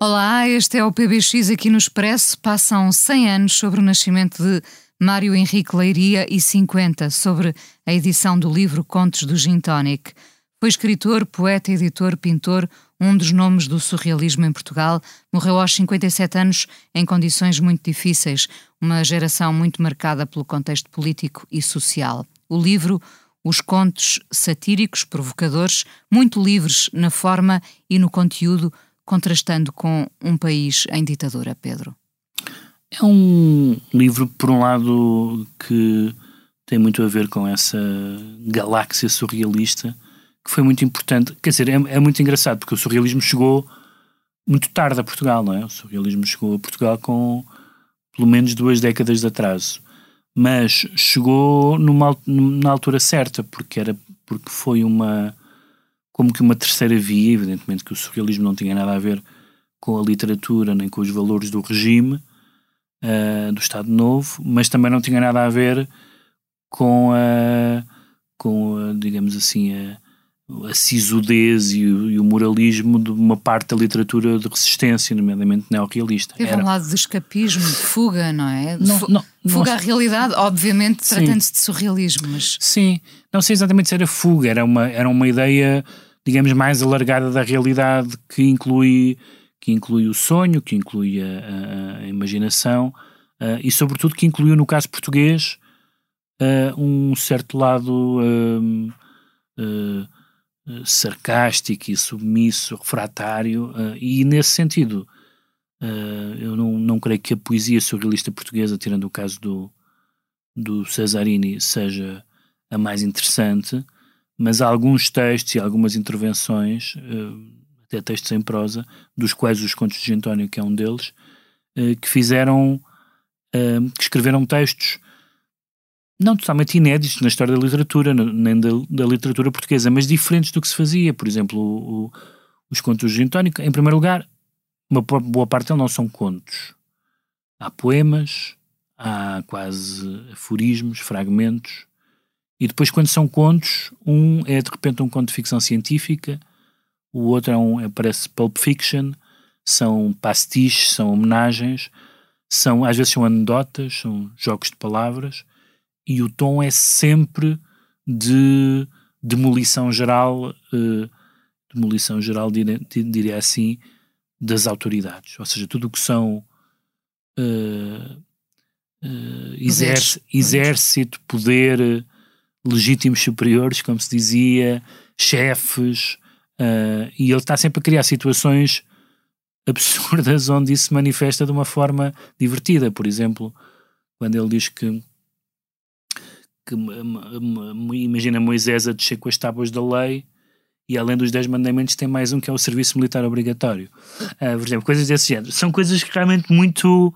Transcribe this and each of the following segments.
Olá, este é o PBX aqui no Expresso. Passam 100 anos sobre o nascimento de Mário Henrique Leiria e 50 sobre a edição do livro Contos do Gin Tonic. Foi escritor, poeta, editor, pintor, um dos nomes do surrealismo em Portugal. Morreu aos 57 anos em condições muito difíceis, uma geração muito marcada pelo contexto político e social. O livro os contos satíricos, provocadores, muito livres na forma e no conteúdo, contrastando com um país em ditadura, Pedro? É um livro, por um lado, que tem muito a ver com essa galáxia surrealista, que foi muito importante. Quer dizer, é, é muito engraçado, porque o surrealismo chegou muito tarde a Portugal, não é? O surrealismo chegou a Portugal com pelo menos duas décadas de atraso. Mas chegou numa, na altura certa, porque, era, porque foi uma como que uma terceira via, evidentemente que o surrealismo não tinha nada a ver com a literatura nem com os valores do regime uh, do Estado Novo, mas também não tinha nada a ver com a, com a, digamos assim, a, a sisudez e o, e o, moralismo de uma parte da literatura de resistência, nomeadamente neorrealista. Teve Era... um lado de escapismo, de fuga, não é? Não, não, fuga não... à realidade, obviamente tratando-se de surrealismo, mas... Sim, não sei exatamente se era fuga, era uma, era uma ideia digamos, mais alargada da realidade que inclui, que inclui o sonho, que inclui a, a, imaginação uh, e, sobretudo, que incluiu, no caso português, uh, um certo lado uh, sarcástico e submisso, refratário, e, nesse sentido, eu não, não creio que a poesia surrealista portuguesa, tirando o caso do, do Cesarini, seja a mais interessante mas há alguns textos e algumas intervenções, uh, até textos em prosa, dos quais os Contos de António, que é um deles, uh, que fizeram, uh, que escreveram textos não totalmente inéditos na história da literatura, nem da, da, literatura portuguesa, mas diferentes do que se fazia. Por exemplo, o, o, os Contos de António, em primeiro lugar, uma boa parte deles não são contos. Há poemas, há quase aforismos, fragmentos, e depois, quando são contos, um é de repente um conto de ficção científica, o outro é um, é, parece Pulp Fiction, são pastiches, são homenagens, são, às vezes são anedotas, são jogos de palavras, e o tom é sempre de demolição geral, uh, demolição geral, diria, diria, assim, das autoridades. Ou seja, tudo o que são uh, exército, exército, poder legítimos superiores, como se dizia, chefes, uh, e ele está sempre a criar situações absurdas onde isso se manifesta de uma forma divertida. Por exemplo, quando ele diz que, que imagina Moisés a descer com as tábuas da lei e além dos 10 mandamentos tem mais um que é o serviço militar obrigatório. Uh, por exemplo, coisas desse género. São coisas realmente muito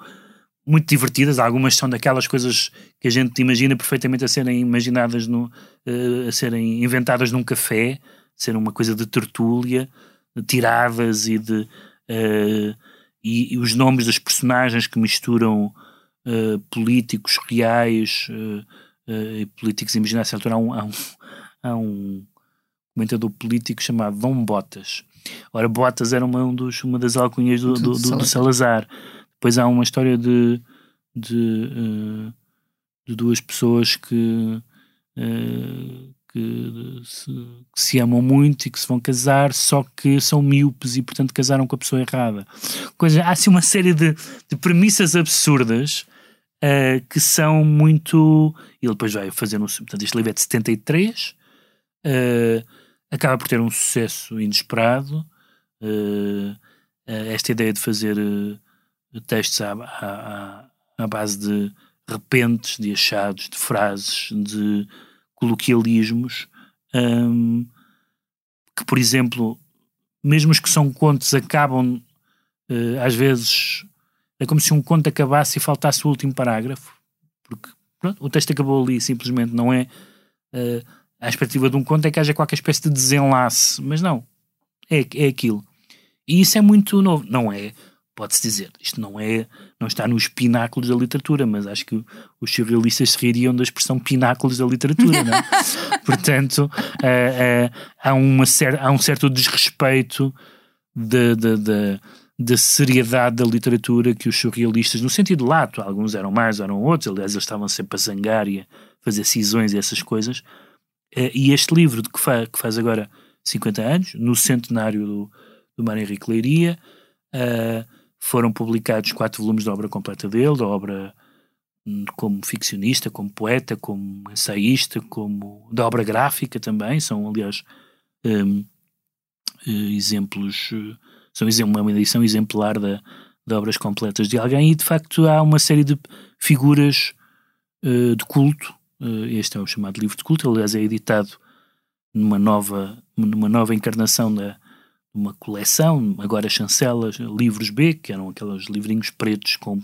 muito divertidas, algumas são daquelas coisas que a gente imagina perfeitamente a serem imaginadas, no, uh, a serem inventadas num café, ser uma coisa de tertúlia, de tiradas e de uh, e, e, os nomes das personagens que misturam uh, políticos reais e políticos imaginários. Há um, há, um, há um comentador político chamado Dom Botas. Ora, Botas era uma, um dos, uma das alcunhas do, do, do, do Salazar. Depois há uma história de, de, uh, de duas pessoas que, uh, que, se, que, se, amam muito e que se vão casar, só que são míopes e, portanto, casaram com a pessoa errada. Coisa, há assim uma série de, de premissas absurdas uh, que são muito. Ele depois vai fazer um. Portanto, este livro é de 73, acaba por ter um sucesso inesperado. esta ideia de fazer textos à, à, à base de repentes, de achados, de frases, de coloquialismos, um, que, por exemplo, mesmo os que são contos acabam, uh, às vezes, é como se um conto acabasse e faltasse o último parágrafo, porque pronto, o texto acabou ali, simplesmente não é. Uh, a expectativa de um conto é que haja qualquer espécie de desenlace, mas não, é, é aquilo. E isso é muito novo, não é? Pode-se dizer, isto não é, não está nos pináculos da literatura, mas acho que os surrealistas se ririam da expressão pináculos da literatura, não é? Portanto, uh, uh, há, uma cer há um certo desrespeito de, de, de da seriedade da literatura que os surrealistas, no sentido lato, alguns eram mais, eram outros, aliás, eles estavam sempre a zangar e a fazer cisões e essas coisas. Eh, e este livro, de que, faz, que faz agora 50 anos, no centenário do, do Mário Henrique Leiria, foram publicados quatro volumes da obra completa dele, da obra hum, como ficcionista, como poeta, como ensaísta, como da obra gráfica também, são aliás um, eh, exemplos são uma edição exemplar da, de obras completas de alguém e de facto há uma série de figuras uh, de culto. Uh, este é o chamado livro de culto, aliás, é editado numa nova, numa nova encarnação da uma coleção, agora chancelas, livros B, que eram aqueles livrinhos pretos com,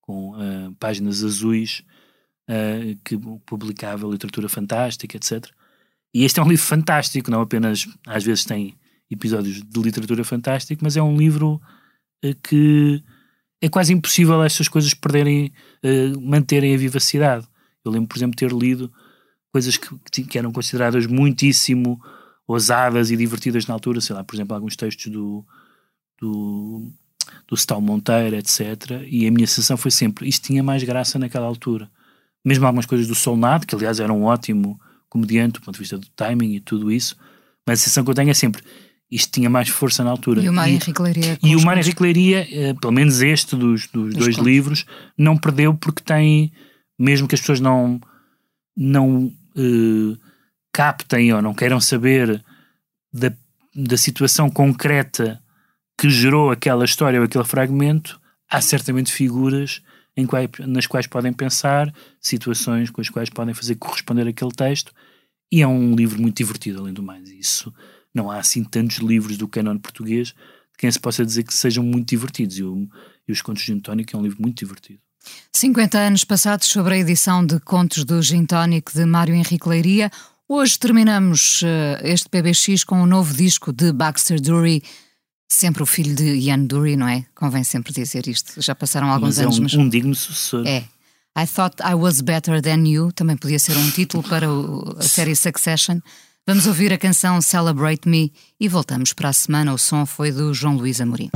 com uh, páginas azuis que publicava literatura fantástica, etc. E este é um livro fantástico, não apenas às vezes tem episódios de literatura fantástica, mas é um livro uh, que é quase impossível estas coisas perderem, uh, manterem a vivacidade. Eu lembro, por exemplo, ter lido coisas que, que, eram consideradas muitíssimo ousadas e divertidas na altura, sei lá, por exemplo, alguns textos do, do, do Stal Monteiro, etc. E a minha sensação foi sempre, isto tinha mais graça naquela altura. Mesmo algumas coisas do Solnado, que aliás era um ótimo comediante do ponto de vista do timing e tudo isso, mas a sensação que eu tenho é sempre, isto tinha mais força na altura. E o Mário Henrique Leiria. E o Mário Henrique Leiria, eh, pelo menos este dos, dos dois contos. livros, não perdeu porque tem, mesmo que as pessoas não, não uh, captem ou não queiram saber da, da situação concreta que gerou aquela história ou aquele fragmento, há certamente figuras quais, nas quais podem pensar, situações com as quais podem fazer corresponder aquele texto, e é um livro muito divertido, além do mais. Isso não há assim tantos livros do canon português de quem se possa dizer que sejam muito divertidos. E, o, e Os Contos de Gin Tónico é um livro muito divertido. 50 anos passados sobre a edição de Contos do Gin Tónico de Mário Henrique Leiria. Hoje terminamos uh, este PBX com o um novo disco de Baxter Dury, sempre o filho de Ian Dury, não é? Convém sempre dizer isto. Já passaram alguns mas anos, é um, mas. um digno sucessor. É. I Thought I Was Better Than You também podia ser um título para o, a série Succession. Vamos ouvir a canção Celebrate Me e voltamos para a semana. O som foi do João Luís Amorim.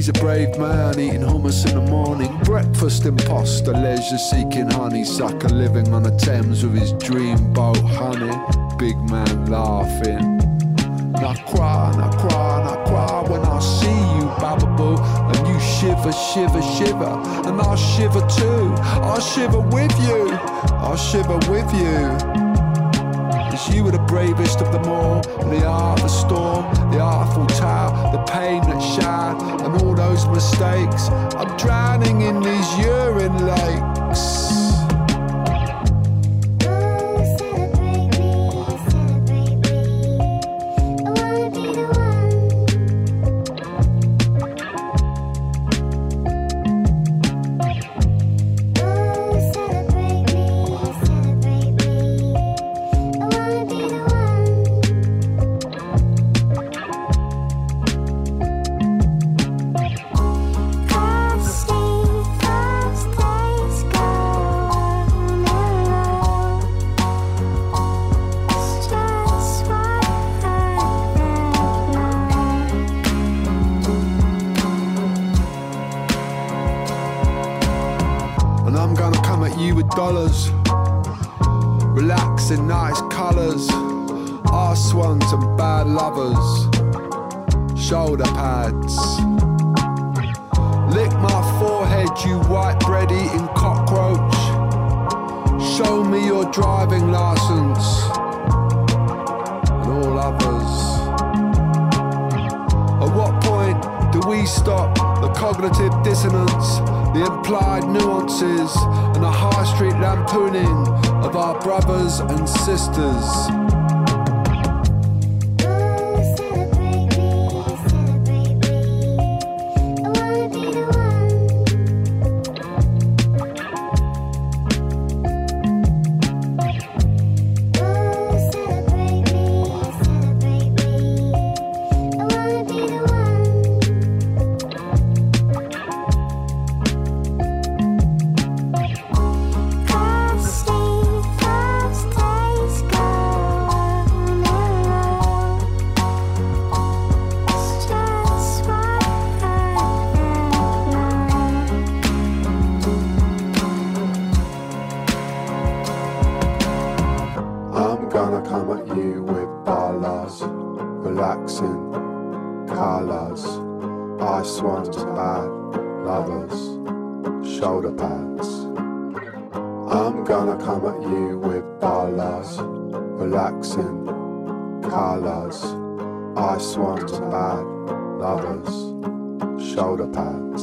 He's a brave man eating hummus in the morning. Breakfast imposter, leisure seeking honeysucker, living on the Thames with his dream boat, honey. Big man laughing. And I cry and I cry and I cry when I see you, Bababoo. And you shiver, shiver, shiver. And I'll shiver too. I'll shiver with you. I'll shiver with you. Cause you were the bravest of them all. The art, the storm, the artful tale, the pain that shattered, and all those mistakes. I'm drowning in these urine lakes. with dollars. Relax in nice colours. Our swans and bad lovers. Shoulder pads. Lick my forehead, you white bread eating cockroach. Show me your driving license. And all others. At what point do we stop? Cognitive dissonance, the implied nuances, and the high street lampooning of our brothers and sisters. high swans are bad lovers, shoulder pads. I'm gonna come at you with balas, relaxing colors. High swans are bad lovers, shoulder pads.